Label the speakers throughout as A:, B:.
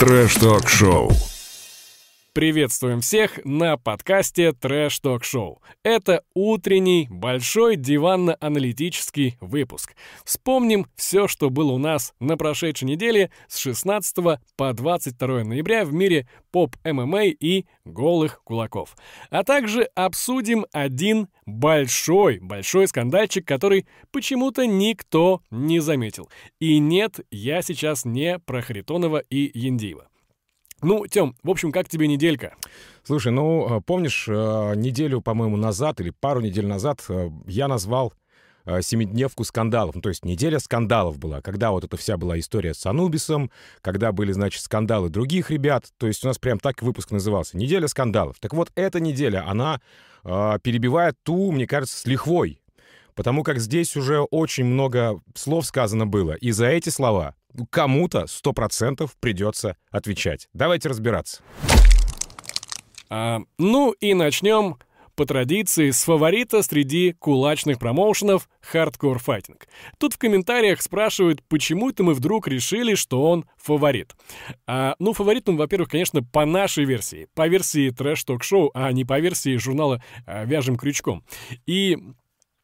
A: Трэш-ток-шоу.
B: Приветствуем всех на подкасте Трэш Ток Шоу. Это утренний большой диванно-аналитический выпуск. Вспомним все, что было у нас на прошедшей неделе с 16 по 22 ноября в мире поп-ММА и голых кулаков. А также обсудим один большой-большой скандальчик, который почему-то никто не заметил. И нет, я сейчас не про Харитонова и Яндиева. Ну, Тём, в общем, как тебе неделька?
C: Слушай, ну, э, помнишь, э, неделю, по-моему, назад или пару недель назад э, я назвал семидневку скандалов. Ну, то есть неделя скандалов была, когда вот эта вся была история с Анубисом, когда были, значит, скандалы других ребят. То есть у нас прям так выпуск назывался. Неделя скандалов. Так вот, эта неделя, она э, перебивает ту, мне кажется, с лихвой. Потому как здесь уже очень много слов сказано было. И за эти слова кому-то сто процентов придется отвечать. Давайте разбираться.
B: А, ну и начнем по традиции с фаворита среди кулачных промоушенов Hardcore Fighting. Тут в комментариях спрашивают, почему это мы вдруг решили, что он фаворит. А, ну, фаворит он, во-первых, конечно, по нашей версии, по версии трэш-ток-шоу, а не по версии журнала а, «Вяжем крючком». И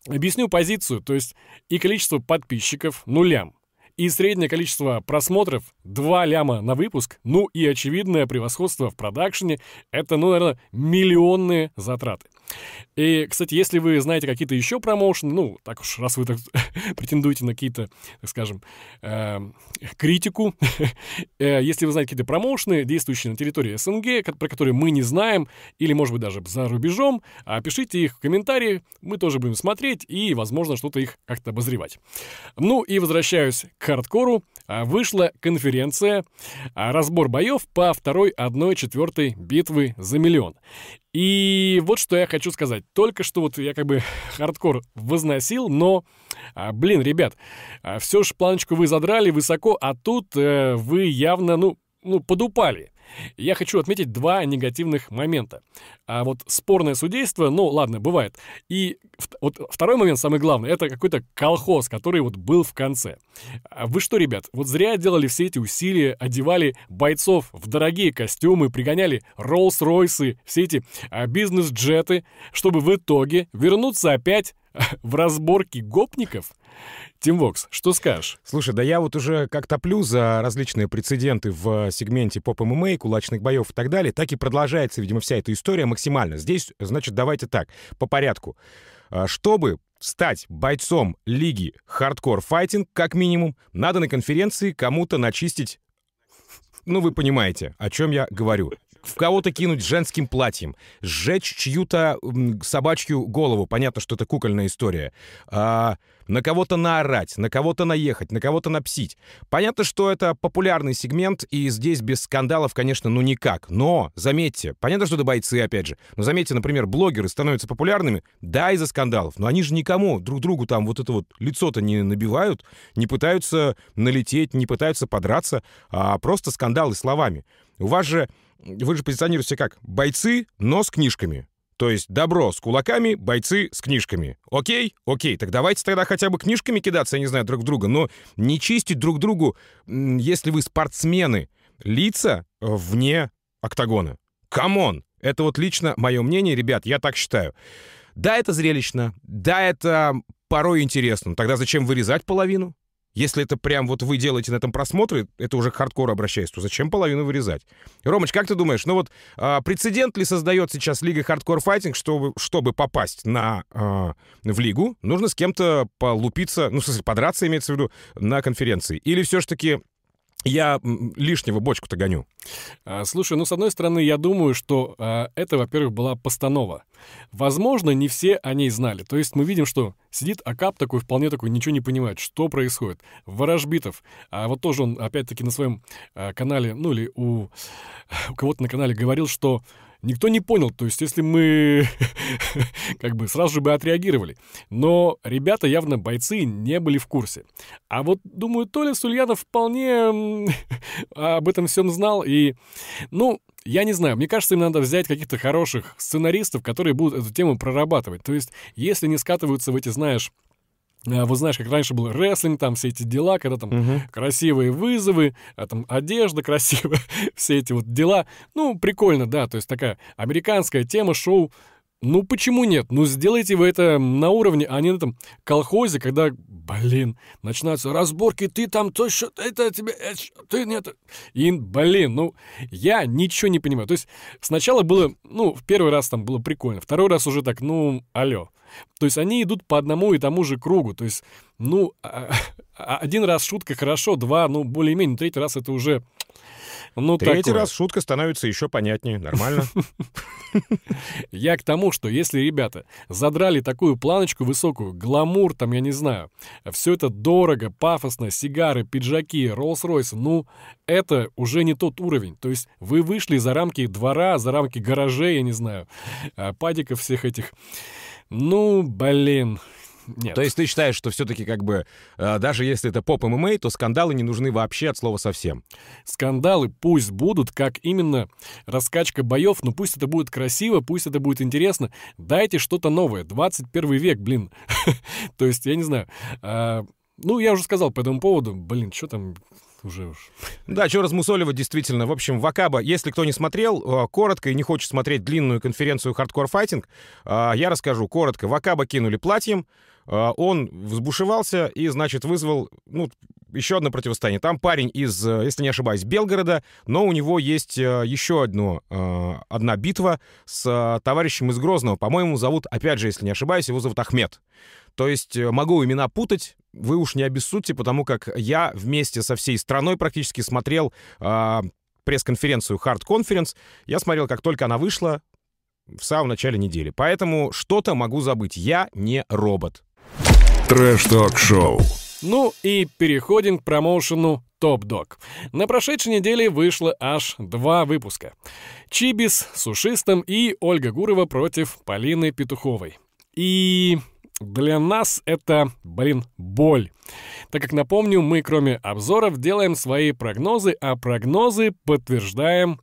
B: объясню позицию, то есть и количество подписчиков нулям, и среднее количество просмотров 2 ляма на выпуск, ну и очевидное превосходство в продакшене, это, ну, наверное, миллионные затраты. И, кстати, если вы знаете какие-то еще промоушены, ну, так уж, раз вы так претендуете на какие-то, так скажем, э, критику, э, если вы знаете какие-то промоушены, действующие на территории СНГ, про которые мы не знаем, или, может быть, даже за рубежом, пишите их в комментарии, мы тоже будем смотреть и, возможно, что-то их как-то обозревать. Ну и возвращаюсь к хардкору. А, вышла конференция а, «Разбор боев по второй 1-4 битвы за миллион». И вот что я хочу сказать. Только что вот я как бы хардкор возносил, но, а, блин, ребят, все же планочку вы задрали высоко, а тут э, вы явно, ну, ну, подупали. Я хочу отметить два негативных момента. А вот спорное судейство, ну ладно, бывает. И вот второй момент, самый главный, это какой-то колхоз, который вот был в конце. А вы что, ребят, вот зря делали все эти усилия, одевали бойцов в дорогие костюмы, пригоняли Роллс-Ройсы, все эти а, бизнес-джеты, чтобы в итоге вернуться опять в разборке гопников? Тим Вокс, что скажешь?
C: Слушай, да я вот уже как топлю за различные прецеденты в сегменте поп-ММА, кулачных боев и так далее, так и продолжается, видимо, вся эта история максимально. Здесь, значит, давайте так, по порядку. А, чтобы стать бойцом лиги Hardcore Fighting, как минимум, надо на конференции кому-то начистить ну, вы понимаете, о чем я говорю в кого-то кинуть женским платьем, сжечь чью-то собачью голову. Понятно, что это кукольная история. А, на кого-то наорать, на кого-то наехать, на кого-то напсить. Понятно, что это популярный сегмент, и здесь без скандалов, конечно, ну никак. Но, заметьте, понятно, что это бойцы, опять же. Но заметьте, например, блогеры становятся популярными, да, из-за скандалов. Но они же никому друг другу там вот это вот лицо-то не набивают, не пытаются налететь, не пытаются подраться, а просто скандалы словами. У вас же вы же позиционируете как бойцы, но с книжками. То есть добро с кулаками, бойцы с книжками. Окей? Окей. Так давайте тогда хотя бы книжками кидаться, я не знаю, друг друга, но не чистить друг другу, если вы спортсмены, лица вне октагона. Come on! Это вот лично мое мнение, ребят, я так считаю. Да, это зрелищно, да, это порой интересно. Тогда зачем вырезать половину? Если это прям вот вы делаете на этом просмотры, это уже к хардкору обращаясь, то зачем половину вырезать? Ромыч, как ты думаешь, ну вот а, прецедент ли создает сейчас Лига Хардкор Файтинг, чтобы, чтобы попасть на, а, в Лигу, нужно с кем-то полупиться, ну, в смысле, подраться, имеется в виду, на конференции? Или все-таки я лишнего бочку-то гоню.
B: А, слушай, ну, с одной стороны, я думаю, что а, это, во-первых, была постанова. Возможно, не все о ней знали. То есть мы видим, что сидит Акап такой, вполне такой, ничего не понимает, что происходит. Ворожбитов. А вот тоже он, опять-таки, на своем а, канале, ну, или у, у кого-то на канале говорил, что никто не понял. То есть, если мы как бы сразу же бы отреагировали. Но ребята явно бойцы не были в курсе. А вот, думаю, Толя Сульянов вполне об этом всем знал. И, ну, я не знаю, мне кажется, им надо взять каких-то хороших сценаристов, которые будут эту тему прорабатывать. То есть, если не скатываются в эти, знаешь, вот знаешь, как раньше был рестлинг, там все эти дела, когда там угу. красивые вызовы, а там одежда красивая, все эти вот дела. Ну, прикольно, да, то есть такая американская тема, шоу. Ну, почему нет? Ну, сделайте вы это на уровне, а не на этом колхозе, когда, блин, начинаются разборки, ты там то, что это тебе, это, ты нет. И, блин, ну, я ничего не понимаю. То есть сначала было, ну, в первый раз там было прикольно, второй раз уже так, ну, алло. То есть они идут по одному и тому же кругу. То есть, ну, а, а, один раз шутка хорошо, два, ну, более-менее, третий раз это уже... Ну,
C: Третий
B: такое.
C: раз шутка становится еще понятнее. Нормально.
B: Я к тому, что если ребята задрали такую планочку высокую, гламур, там, я не знаю, все это дорого, пафосно, сигары, пиджаки, Роллс-Ройсы, ну, это уже не тот уровень. То есть вы вышли за рамки двора, за рамки гаражей, я не знаю, а, падиков всех этих. Ну, блин, нет.
C: То есть ты считаешь, что все-таки как бы, э, даже если это поп ММА, то скандалы не нужны вообще от слова совсем?
B: Скандалы пусть будут, как именно раскачка боев, но пусть это будет красиво, пусть это будет интересно. Дайте что-то новое. 21 век, блин. то есть, я не знаю. А, ну, я уже сказал по этому поводу. Блин, что там уже уж.
C: Да, что размусоливать, действительно. В общем, Вакаба, если кто не смотрел, э, коротко и не хочет смотреть длинную конференцию Hardcore Fighting, э, я расскажу коротко. Вакаба кинули платьем, э, он взбушевался и, значит, вызвал, ну, еще одно противостояние. Там парень из, если не ошибаюсь, Белгорода, но у него есть еще одно, одна битва с товарищем из Грозного. По-моему, зовут, опять же, если не ошибаюсь, его зовут Ахмед. То есть могу имена путать, вы уж не обессудьте, потому как я вместе со всей страной практически смотрел э, пресс-конференцию Hard Conference. Я смотрел, как только она вышла в самом начале недели. Поэтому что-то могу забыть. Я не робот.
A: Трэш-ток-шоу.
B: Ну и переходим к промоушену Топ Дог. На прошедшей неделе вышло аж два выпуска. Чибис с Ушистом и Ольга Гурова против Полины Петуховой. И для нас это, блин, боль. Так как, напомню, мы кроме обзоров делаем свои прогнозы, а прогнозы подтверждаем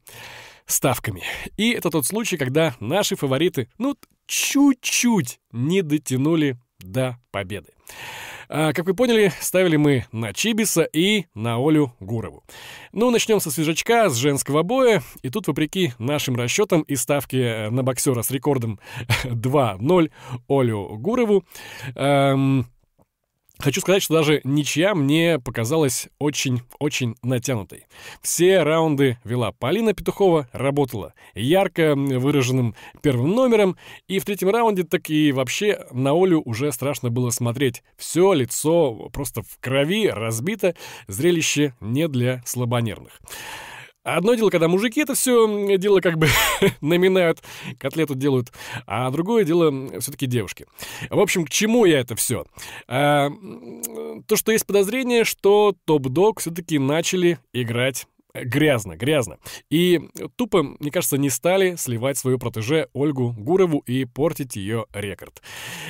B: ставками. И это тот случай, когда наши фавориты, ну, чуть-чуть не дотянули до победы. А, как вы поняли, ставили мы на Чибиса и на Олю Гурову. Ну, начнем со свежачка, с женского боя. И тут, вопреки нашим расчетам и ставке на боксера с рекордом 2-0 Олю Гурову, эм, Хочу сказать, что даже ничья мне показалась очень-очень натянутой. Все раунды вела Полина Петухова, работала ярко выраженным первым номером, и в третьем раунде так и вообще на Олю уже страшно было смотреть. Все лицо просто в крови, разбито, зрелище не для слабонервных. Одно дело, когда мужики это все дело как бы наминают, котлету делают, а другое дело все-таки девушки. В общем, к чему я это все? А, то, что есть подозрение, что топ-дог все-таки начали играть грязно, грязно. И тупо, мне кажется, не стали сливать свою протеже Ольгу Гурову и портить ее рекорд.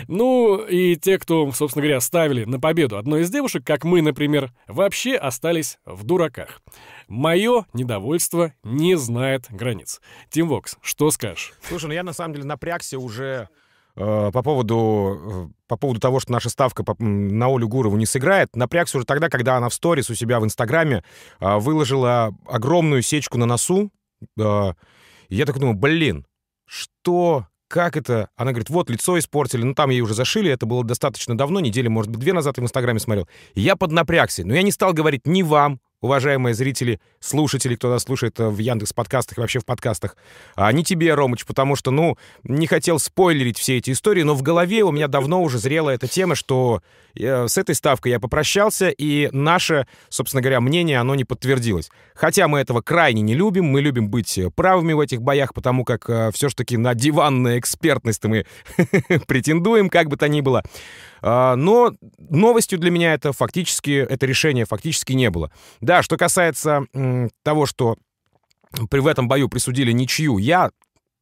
B: Ну, и те, кто, собственно говоря, ставили на победу одной из девушек, как мы, например, вообще остались в дураках. Мое недовольство не знает границ. Тим Вокс, что скажешь?
C: Слушай, ну я на самом деле напрягся уже Э, по поводу, э, по поводу того, что наша ставка на Олю Гурову не сыграет, напрягся уже тогда, когда она в сторис у себя в Инстаграме э, выложила огромную сечку на носу. Я так думаю, блин, что, как это? Она говорит, вот, лицо испортили, ну там ей уже зашили, это было достаточно давно, недели, может быть, две назад в Инстаграме смотрел. Я поднапрягся, но я не стал говорить ни вам, уважаемые зрители, слушатели, кто нас слушает э, в Яндекс подкастах и вообще в подкастах, а не тебе, Ромыч, потому что, ну, не хотел спойлерить все эти истории, но в голове у меня давно уже зрела эта тема, что э, с этой ставкой я попрощался, и наше, собственно говоря, мнение, оно не подтвердилось. Хотя мы этого крайне не любим, мы любим быть правыми в этих боях, потому как э, все-таки на диванную экспертность мы претендуем, как бы то ни было. А, но новостью для меня это фактически, это решение фактически не было. Да, что касается того, что при в этом бою присудили ничью, я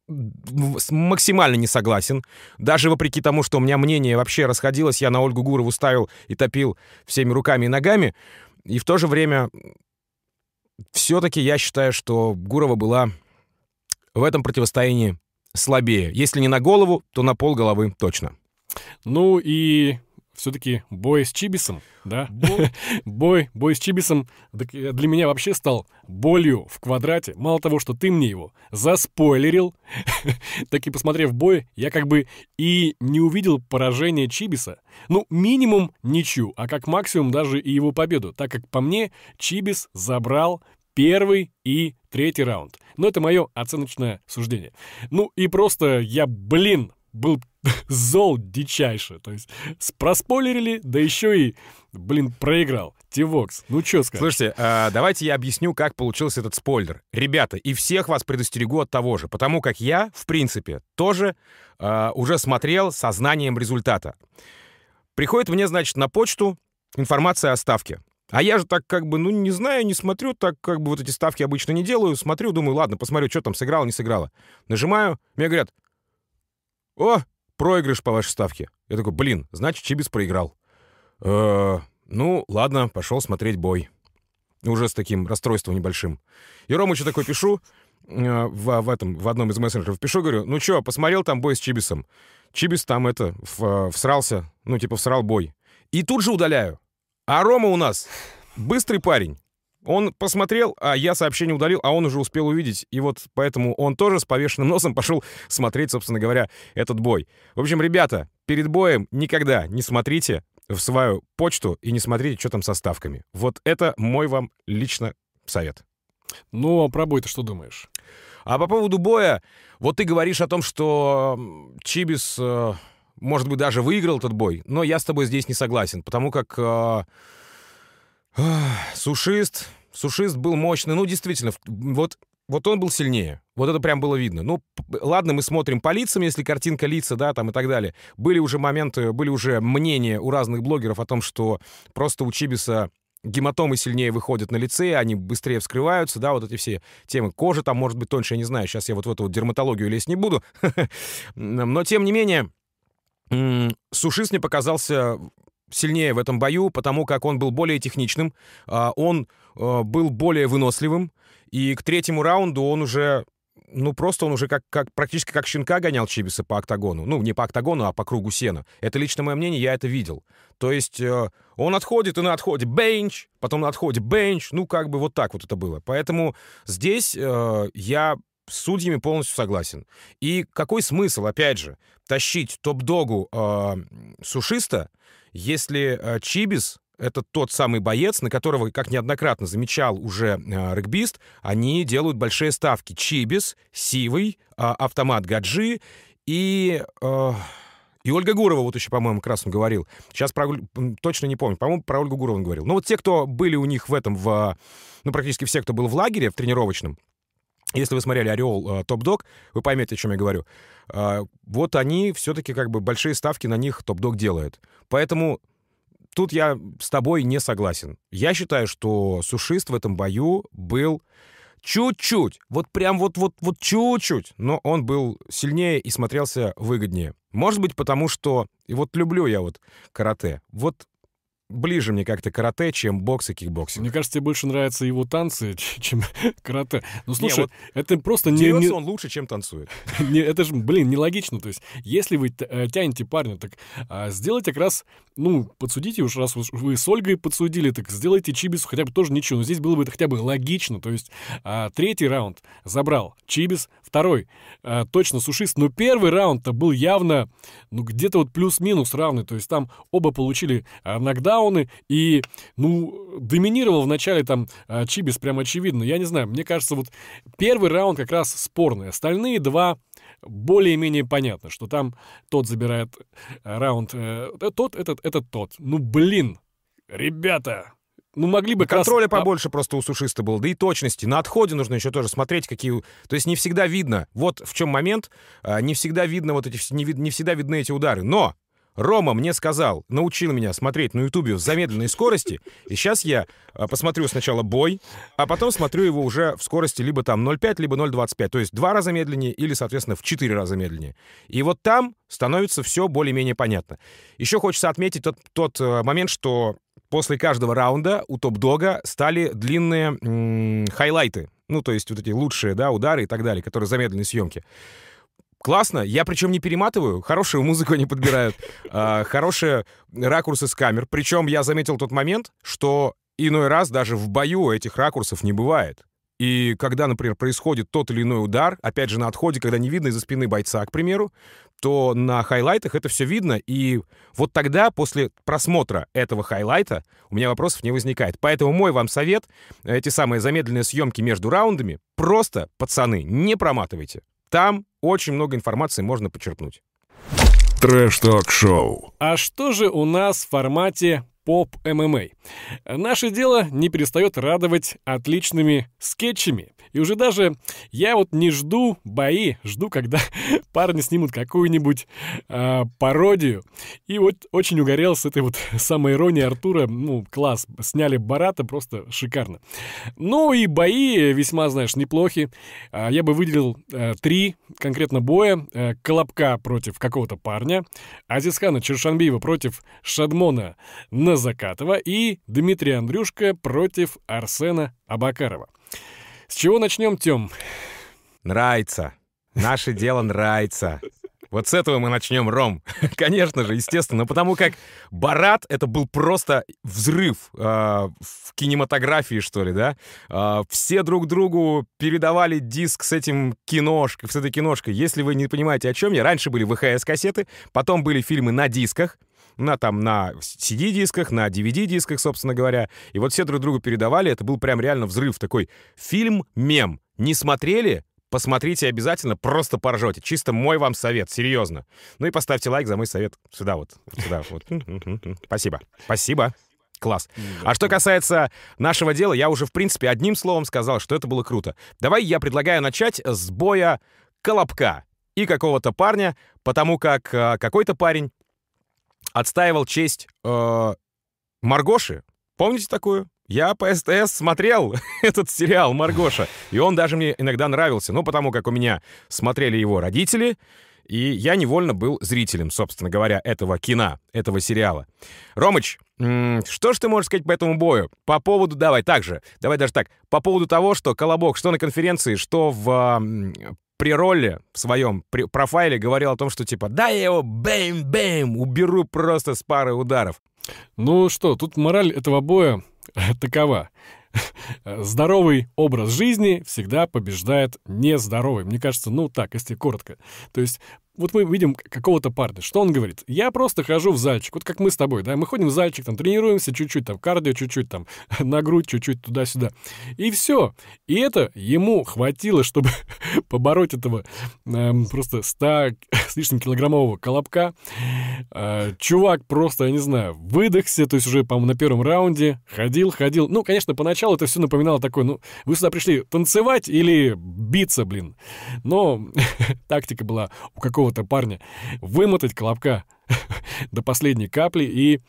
C: максимально не согласен. Даже вопреки тому, что у меня мнение вообще расходилось, я на Ольгу Гурову ставил и топил всеми руками и ногами. И в то же время все-таки я считаю, что Гурова была в этом противостоянии слабее. Если не на голову, то на пол головы точно.
B: Ну и все-таки бой с Чибисом, да? Бой, бой с Чибисом э, для меня вообще стал болью в квадрате. Мало того, что ты мне его заспойлерил, так и посмотрев бой, я как бы и не увидел поражения Чибиса. Ну, минимум ничью, а как максимум даже и его победу, так как по мне Чибис забрал первый и третий раунд. Но это мое оценочное суждение. Ну и просто я, блин, был зол дичайше. То есть проспойлерили, да еще и, блин, проиграл. Тивокс, ну что сказать?
C: Слушайте, э, давайте я объясню, как получился этот спойлер. Ребята, и всех вас предостерегу от того же, потому как я, в принципе, тоже э, уже смотрел со знанием результата. Приходит мне, значит, на почту информация о ставке. А я же так как бы, ну, не знаю, не смотрю, так как бы вот эти ставки обычно не делаю. Смотрю, думаю, ладно, посмотрю, что там сыграло, не сыграло. Нажимаю, мне говорят, о, проигрыш по вашей ставке. Я такой, блин, значит, Чибис проиграл. Э, ну, ладно, пошел смотреть бой. Уже с таким расстройством небольшим. И Ромычу такой пишу, э, в, в, этом, в одном из мессенджеров пишу, говорю, ну что, посмотрел там бой с Чибисом? Чибис там это, в, всрался, ну, типа, всрал бой. И тут же удаляю. А Рома у нас быстрый парень. Он посмотрел, а я сообщение удалил, а он уже успел увидеть. И вот поэтому он тоже с повешенным носом пошел смотреть, собственно говоря, этот бой. В общем, ребята, перед боем никогда не смотрите в свою почту и не смотрите, что там со ставками. Вот это мой вам лично совет.
B: Ну, а про бой ты что думаешь?
C: А по поводу боя, вот ты говоришь о том, что Чибис, э, может быть, даже выиграл этот бой, но я с тобой здесь не согласен, потому как э, Сушист. Сушист был мощный. Ну, действительно, вот, вот он был сильнее. Вот это прям было видно. Ну, ладно, мы смотрим по лицам, если картинка лица, да, там и так далее. Были уже моменты, были уже мнения у разных блогеров о том, что просто у Чибиса гематомы сильнее выходят на лице, они быстрее вскрываются, да, вот эти все темы. Кожа там может быть тоньше, я не знаю, сейчас я вот в эту вот дерматологию лезть не буду. Но, тем не менее, Сушист мне показался сильнее в этом бою, потому как он был более техничным, а, он а, был более выносливым, и к третьему раунду он уже ну, просто он уже как, как, практически как щенка гонял Чибиса по октагону. Ну, не по октагону, а по кругу сена. Это лично мое мнение, я это видел. То есть э, он отходит и на отходе бенч, потом на отходе бенч. Ну, как бы вот так вот это было. Поэтому здесь э, я с судьями полностью согласен. И какой смысл, опять же, тащить топ-догу э, сушиста, если э, Чибис это тот самый боец, на которого, как неоднократно замечал уже э, регбист, они делают большие ставки. Чибис, Сивый, э, автомат Гаджи и... Э, и Ольга Гурова вот еще, по-моему, как раз он говорил. Сейчас про, точно не помню. По-моему, про Ольгу Гурову он говорил. Но вот те, кто были у них в этом, в, ну, практически все, кто был в лагере, в тренировочном, если вы смотрели «Ореол» э, «Топ-дог», вы поймете, о чем я говорю. Э, вот они все-таки как бы большие ставки на них «Топ-дог» делает. Поэтому тут я с тобой не согласен. Я считаю, что сушист в этом бою был чуть-чуть, вот прям вот-вот вот чуть-чуть, но он был сильнее и смотрелся выгоднее. Может быть, потому что, и вот люблю я вот карате, вот ближе мне как-то карате, чем бокс и кикбоксинг.
B: Мне кажется, тебе больше нравятся его танцы, чем карате. Ну, слушай, не, вот это просто не... не...
C: он лучше, чем танцует.
B: не, это же, блин, нелогично. То есть, если вы э, тянете парня, так а, сделайте как раз, ну, подсудите уж, раз вы с Ольгой подсудили, так сделайте Чибису хотя бы тоже ничего. Но здесь было бы это хотя бы логично. То есть, а, третий раунд забрал Чибис, второй а, точно сушист, но первый раунд-то был явно, ну, где-то вот плюс-минус равный. То есть, там оба получили а, нокдаун, тачдауны, и, ну, доминировал вначале там а, Чибис прям очевидно. Я не знаю, мне кажется, вот первый раунд как раз спорный. Остальные два более-менее понятно, что там тот забирает э, раунд, э, тот, этот, этот тот. Ну, блин, ребята, ну, могли бы...
C: Контроля раз... побольше просто у сушиста было, да и точности. На отходе нужно еще тоже смотреть, какие... То есть не всегда видно. Вот в чем момент. А, не всегда видно вот эти... Не, не всегда видны эти удары. Но Рома мне сказал, научил меня смотреть на Ютубе в замедленной скорости, и сейчас я а, посмотрю сначала бой, а потом смотрю его уже в скорости либо там 0,5, либо 0,25, то есть два раза медленнее или, соответственно, в четыре раза медленнее. И вот там становится все более-менее понятно. Еще хочется отметить тот, тот э, момент, что после каждого раунда у топ-дога стали длинные м- хайлайты, ну, то есть вот эти лучшие, да, удары и так далее, которые замедленной съемки. Классно. Я причем не перематываю. Хорошую музыку они подбирают. а, Хорошие ракурсы с камер. Причем я заметил тот момент, что иной раз даже в бою этих ракурсов не бывает. И когда, например, происходит тот или иной удар, опять же, на отходе, когда не видно из-за спины бойца, к примеру, то на хайлайтах это все видно, и вот тогда, после просмотра этого хайлайта, у меня вопросов не возникает. Поэтому мой вам совет, эти самые замедленные съемки между раундами, просто, пацаны, не проматывайте. Там очень много информации можно почерпнуть.
A: Трэш-ток-шоу.
B: А что же у нас в формате поп-ММА? Наше дело не перестает радовать отличными скетчами. И уже даже я вот не жду бои, жду, когда парни снимут какую-нибудь э, пародию. И вот очень угорел с этой вот самой иронией Артура. Ну, класс, сняли Барата, просто шикарно. Ну и бои весьма, знаешь, неплохи. А, я бы выделил э, три конкретно боя. Э, Колобка против какого-то парня, Азизхана Чершанбиева против Шадмона Назакатова и Дмитрия Андрюшка против Арсена Абакарова. С чего начнем, Тём?
C: Нравится. Наше дело нравится. Вот с этого мы начнем, Ром. Конечно же, естественно, потому как Барат — это был просто взрыв э, в кинематографии, что ли, да? Э, все друг другу передавали диск с этим киношкой, с этой киношкой. Если вы не понимаете, о чем я, раньше были ВХС-кассеты, потом были фильмы на дисках, на там на CD-дисках, на DVD-дисках, собственно говоря. И вот все друг другу передавали, это был прям реально взрыв, такой фильм-мем. Не смотрели? Посмотрите обязательно, просто поржете. Чисто мой вам совет, серьезно. Ну и поставьте лайк за мой совет. Сюда вот, сюда вот. Спасибо. Спасибо. Класс. А что касается нашего дела, я уже, в принципе, одним словом сказал, что это было круто. Давай я предлагаю начать с боя Колобка и какого-то парня, потому как э, какой-то парень отстаивал честь э, Маргоши. Помните такую? Я по СТС смотрел этот сериал «Маргоша», и он даже мне иногда нравился, ну, потому как у меня смотрели его родители, и я невольно был зрителем, собственно говоря, этого кино, этого сериала. Ромыч, что ж ты можешь сказать по этому бою? По поводу, давай так же, давай даже так, по поводу того, что Колобок, что на конференции, что в при ролле в своем при- профайле говорил о том, что типа «да я его бэм-бэм, уберу просто с пары ударов».
B: Ну что, тут мораль этого боя такова. Здоровый образ жизни всегда побеждает нездоровый. Мне кажется, ну так, если коротко. То есть вот мы видим какого-то парня. Что он говорит? Я просто хожу в зальчик. Вот как мы с тобой, да? Мы ходим в зальчик, там тренируемся чуть-чуть, там кардио чуть-чуть, там на грудь чуть-чуть туда-сюда. И все. И это ему хватило, чтобы побороть этого эм, просто 100 с лишним килограммового колобка. Э, чувак просто, я не знаю, выдохся, то есть уже, по-моему, на первом раунде ходил, ходил. Ну, конечно, поначалу это все напоминало такое, ну, вы сюда пришли танцевать или биться, блин. Но тактика была у какого-то парня вымотать колобка до последней капли и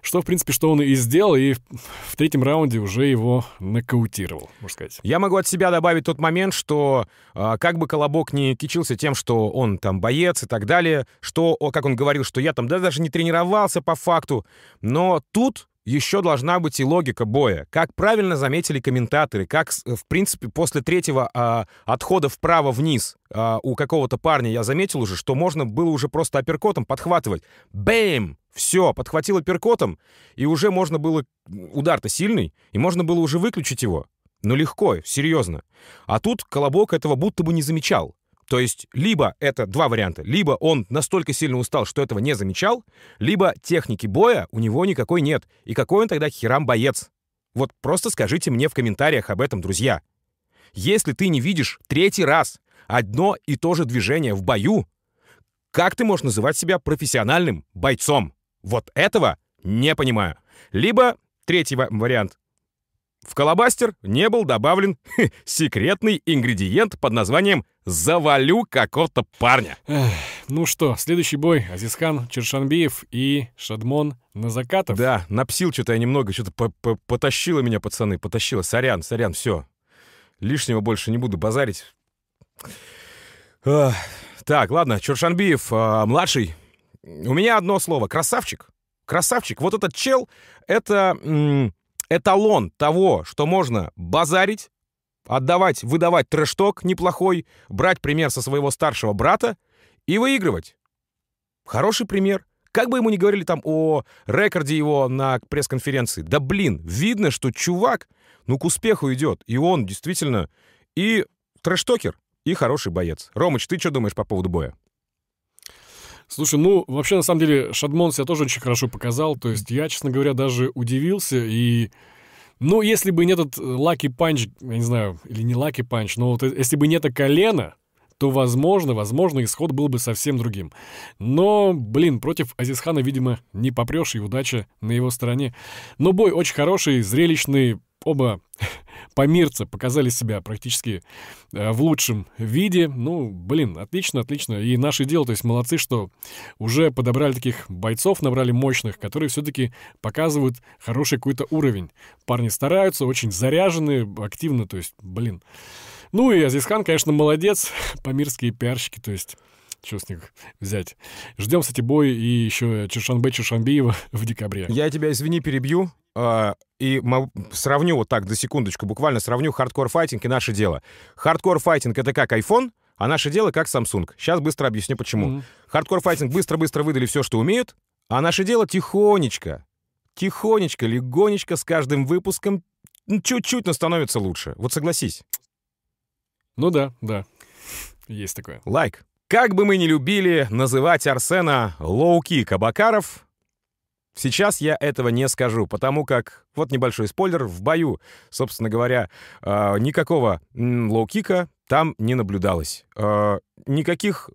B: что, в принципе, что он и сделал, и в- третьем раунде уже его нокаутировал, можно сказать.
C: Я могу от себя добавить тот момент, что а, как бы Колобок не кичился тем, что он там боец и так далее, что, о, как он говорил, что я там да, даже не тренировался по факту, но тут еще должна быть и логика боя. Как правильно заметили комментаторы, как, с- в принципе, после третьего а, отхода вправо-вниз а, у какого-то парня я заметил уже, что можно было уже просто апперкотом подхватывать. Бэм! Все, подхватил апперкотом, и уже можно было... Удар-то сильный, и можно было уже выключить его. Но легко, серьезно. А тут Колобок этого будто бы не замечал. То есть либо это два варианта. Либо он настолько сильно устал, что этого не замечал, либо техники боя у него никакой нет. И какой он тогда херам боец? Вот просто скажите мне в комментариях об этом, друзья. Если ты не видишь третий раз одно и то же движение в бою, как ты можешь называть себя профессиональным бойцом? Вот этого не понимаю. Либо третий ва- вариант. В колобастер не был добавлен секретный ингредиент под названием «завалю какого-то парня».
B: Эх, ну что, следующий бой. Азизхан Чершанбиев и Шадмон Назакатов.
C: Да, напсил что-то я немного, что-то по- по- потащило меня, пацаны, потащило. Сорян, сорян, все. Лишнего больше не буду базарить. Так, ладно, Чуршанбиев, а, младший. У меня одно слово. Красавчик. Красавчик. Вот этот чел — это эталон того, что можно базарить, отдавать, выдавать трэшток неплохой, брать пример со своего старшего брата и выигрывать. Хороший пример. Как бы ему ни говорили там о рекорде его на пресс-конференции, да блин, видно, что чувак, ну, к успеху идет. И он действительно и трэштокер, и хороший боец. Ромыч, ты что думаешь по поводу боя?
B: Слушай, ну, вообще, на самом деле, Шадмон себя тоже очень хорошо показал. То есть я, честно говоря, даже удивился. И, ну, если бы не этот lucky punch, я не знаю, или не lucky punch, но вот э, если бы не это колено, то, возможно, возможно, исход был бы совсем другим. Но, блин, против Азизхана, видимо, не попрешь, и удача на его стороне. Но бой очень хороший, зрелищный, оба помирца показали себя практически э, в лучшем виде. Ну, блин, отлично, отлично. И наше дело, то есть молодцы, что уже подобрали таких бойцов, набрали мощных, которые все-таки показывают хороший какой-то уровень. Парни стараются, очень заряжены, активно, то есть, блин. Ну и Азизхан, конечно, молодец, памирские пиарщики, то есть... Что с них взять? Ждем, кстати, бой и еще Чешанбе Чешанбиева в декабре.
C: Я тебя, извини, перебью. Э, и сравню вот так, до секундочку, буквально сравню Hardcore Fighting и наше дело. Хардкор файтинг — это как iPhone, а наше дело как Samsung. Сейчас быстро объясню, почему. Mm-hmm. Хардкор файтинг быстро-быстро выдали все, что умеют, а наше дело тихонечко, тихонечко, легонечко с каждым выпуском чуть-чуть, но становится лучше. Вот согласись.
B: Ну да, да. Есть такое.
C: Лайк. Как бы мы ни любили называть Арсена лоу-кик сейчас я этого не скажу, потому как, вот небольшой спойлер, в бою, собственно говоря, э, никакого лоу-кика там не наблюдалось. Э, никаких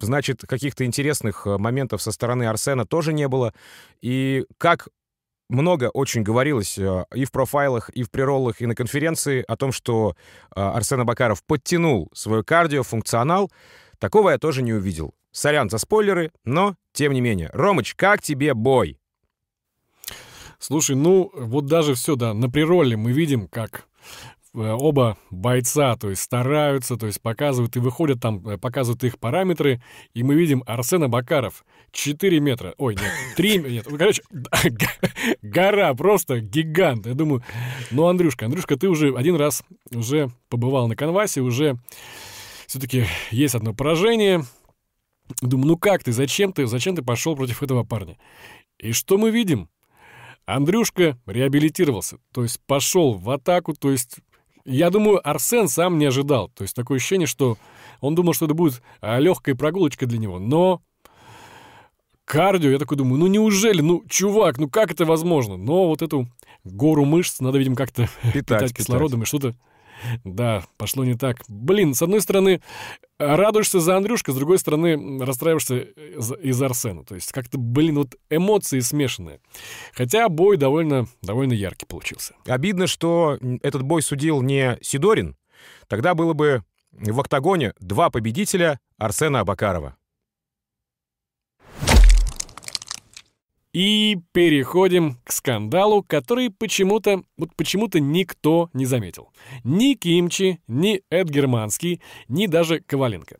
C: значит, каких-то интересных моментов со стороны Арсена тоже не было. И как много очень говорилось э, и в профайлах, и в прироллах, и на конференции о том, что э, Арсен Абакаров подтянул свой кардио, функционал. Такого я тоже не увидел. Сорян за спойлеры, но тем не менее. Ромыч, как тебе бой?
B: Слушай, ну вот даже все, да, на прироле мы видим, как оба бойца, то есть стараются, то есть показывают и выходят там, э, показывают их параметры, и мы видим Арсена Бакаров 4 метра, ой, нет, 3, нет, ну, короче, гора, просто гигант. Я думаю, ну, Андрюшка, Андрюшка, ты уже один раз уже побывал на канвасе, уже все-таки есть одно поражение. Думаю, ну как ты, зачем ты, зачем ты пошел против этого парня? И что мы видим? Андрюшка реабилитировался, то есть пошел в атаку, то есть я думаю, Арсен сам не ожидал. То есть такое ощущение, что он думал, что это будет а, легкая прогулочка для него. Но кардио, я такой думаю, ну неужели, ну, чувак, ну как это возможно? Но вот эту гору мышц надо, видимо, как-то питать, питать кислородом и что-то да, пошло не так. Блин, с одной стороны, радуешься за Андрюшка, с другой стороны, расстраиваешься из Арсена. То есть как-то, блин, вот эмоции смешанные. Хотя бой довольно, довольно яркий получился.
C: Обидно, что этот бой судил не Сидорин. Тогда было бы в октагоне два победителя Арсена Абакарова.
B: И переходим к скандалу, который почему-то, вот почему-то никто не заметил. Ни Кимчи, ни Эд Германский, ни даже Коваленко.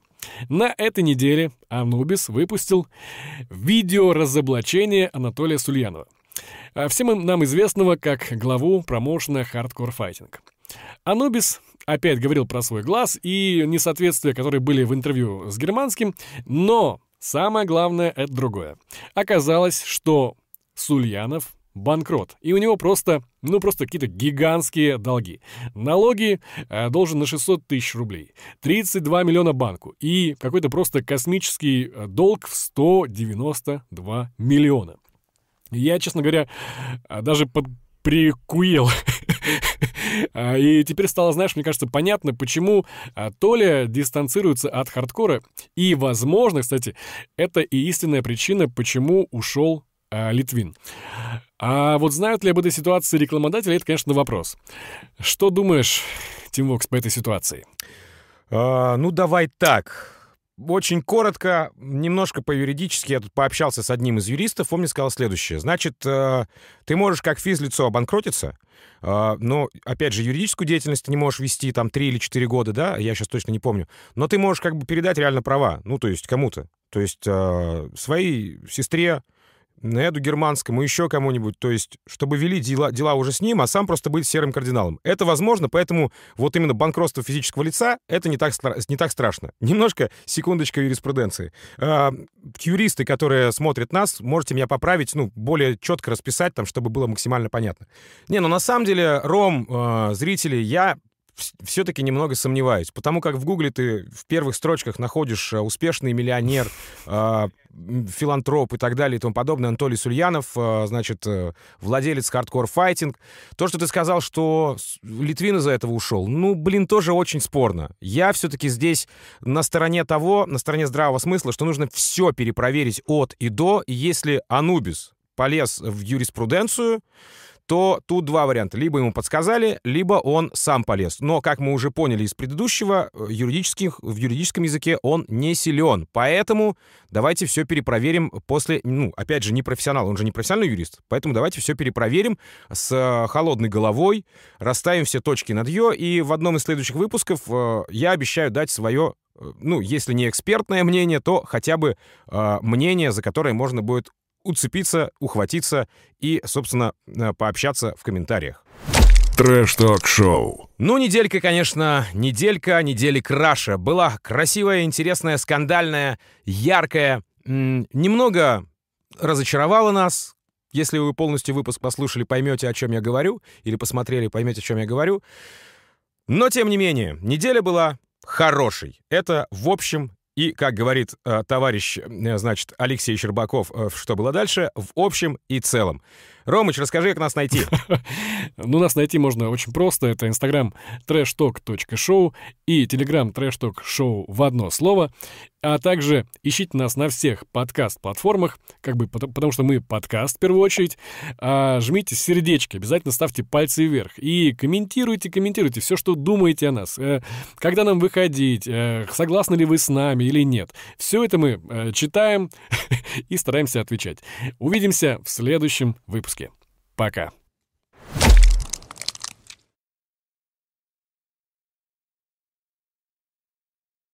B: На этой неделе Анубис выпустил видео разоблачения Анатолия Сульянова. А всем нам известного как главу промоушена Hardcore Fighting. Анубис опять говорил про свой глаз и несоответствия, которые были в интервью с германским, но Самое главное — это другое. Оказалось, что Сульянов банкрот. И у него просто, ну, просто какие-то гигантские долги. Налоги э, должен на 600 тысяч рублей. 32 миллиона банку. И какой-то просто космический э, долг в 192 миллиона. Я, честно говоря, э, даже под прикуел и теперь стало, знаешь, мне кажется, понятно, почему а, Толя дистанцируется от хардкора. И, возможно, кстати, это и истинная причина, почему ушел а, Литвин. А вот знают ли об этой ситуации рекламодатели, это, конечно, вопрос. Что думаешь, Тим Вокс, по этой ситуации?
C: А, ну, давай так. Очень коротко, немножко по-юридически, я тут пообщался с одним из юристов, он мне сказал следующее. Значит, э, ты можешь как физлицо обанкротиться, э, но, опять же, юридическую деятельность ты не можешь вести там 3 или 4 года, да, я сейчас точно не помню, но ты можешь как бы передать реально права, ну, то есть кому-то. То есть э, своей сестре, Неду Германскому, еще кому-нибудь, то есть, чтобы вели дела, дела уже с ним, а сам просто быть серым кардиналом. Это возможно, поэтому вот именно банкротство физического лица — это не так, не так страшно. Немножко, секундочка юриспруденции. А, юристы, которые смотрят нас, можете меня поправить, ну, более четко расписать, там, чтобы было максимально понятно. Не, ну, на самом деле, Ром, э, зрители, я все-таки немного сомневаюсь, потому как в Гугле ты в первых строчках находишь э, успешный миллионер, э, филантроп и так далее и тому подобное, Анатолий Сульянов, э, значит, э, владелец Hardcore Fighting. То, что ты сказал, что Литвин из-за этого ушел, ну, блин, тоже очень спорно. Я все-таки здесь на стороне того, на стороне здравого смысла, что нужно все перепроверить от и до, если Анубис полез в юриспруденцию, то тут два варианта. Либо ему подсказали, либо он сам полез. Но, как мы уже поняли из предыдущего, э, юридических, в юридическом языке он не силен. Поэтому давайте все перепроверим после... Ну, опять же, не профессионал, он же не профессиональный юрист. Поэтому давайте все перепроверим с э, холодной головой, расставим все точки над «ё», и в одном из следующих выпусков э, я обещаю дать свое ну, если не экспертное мнение, то хотя бы э, мнение, за которое можно будет уцепиться, ухватиться и, собственно, э, пообщаться в комментариях.
A: Трэш-ток-шоу.
C: Ну, неделька, конечно, неделька, недели краша. Была красивая, интересная, скандальная, яркая. М -м, немного разочаровала нас. Если вы полностью выпуск послушали, поймете, о чем я говорю, или посмотрели, поймете, о чем я говорю. Но, тем не менее, неделя была хорошей. Это, в общем и, как говорит э, товарищ, э, значит, Алексей Щербаков, э, что было дальше, в общем и целом. Ромыч, расскажи, как нас найти.
B: Ну, нас найти можно очень просто. Это инстаграм trashtalk.show и телеграм trashtalk.show в одно слово. А также ищите нас на всех подкаст-платформах, как бы потому, что мы подкаст в первую очередь. А, жмите сердечки, обязательно ставьте пальцы вверх и комментируйте, комментируйте все, что думаете о нас. Э, когда нам выходить, э, согласны ли вы с нами или нет. Все это мы э, читаем и стараемся отвечать. Увидимся в следующем выпуске. Пока.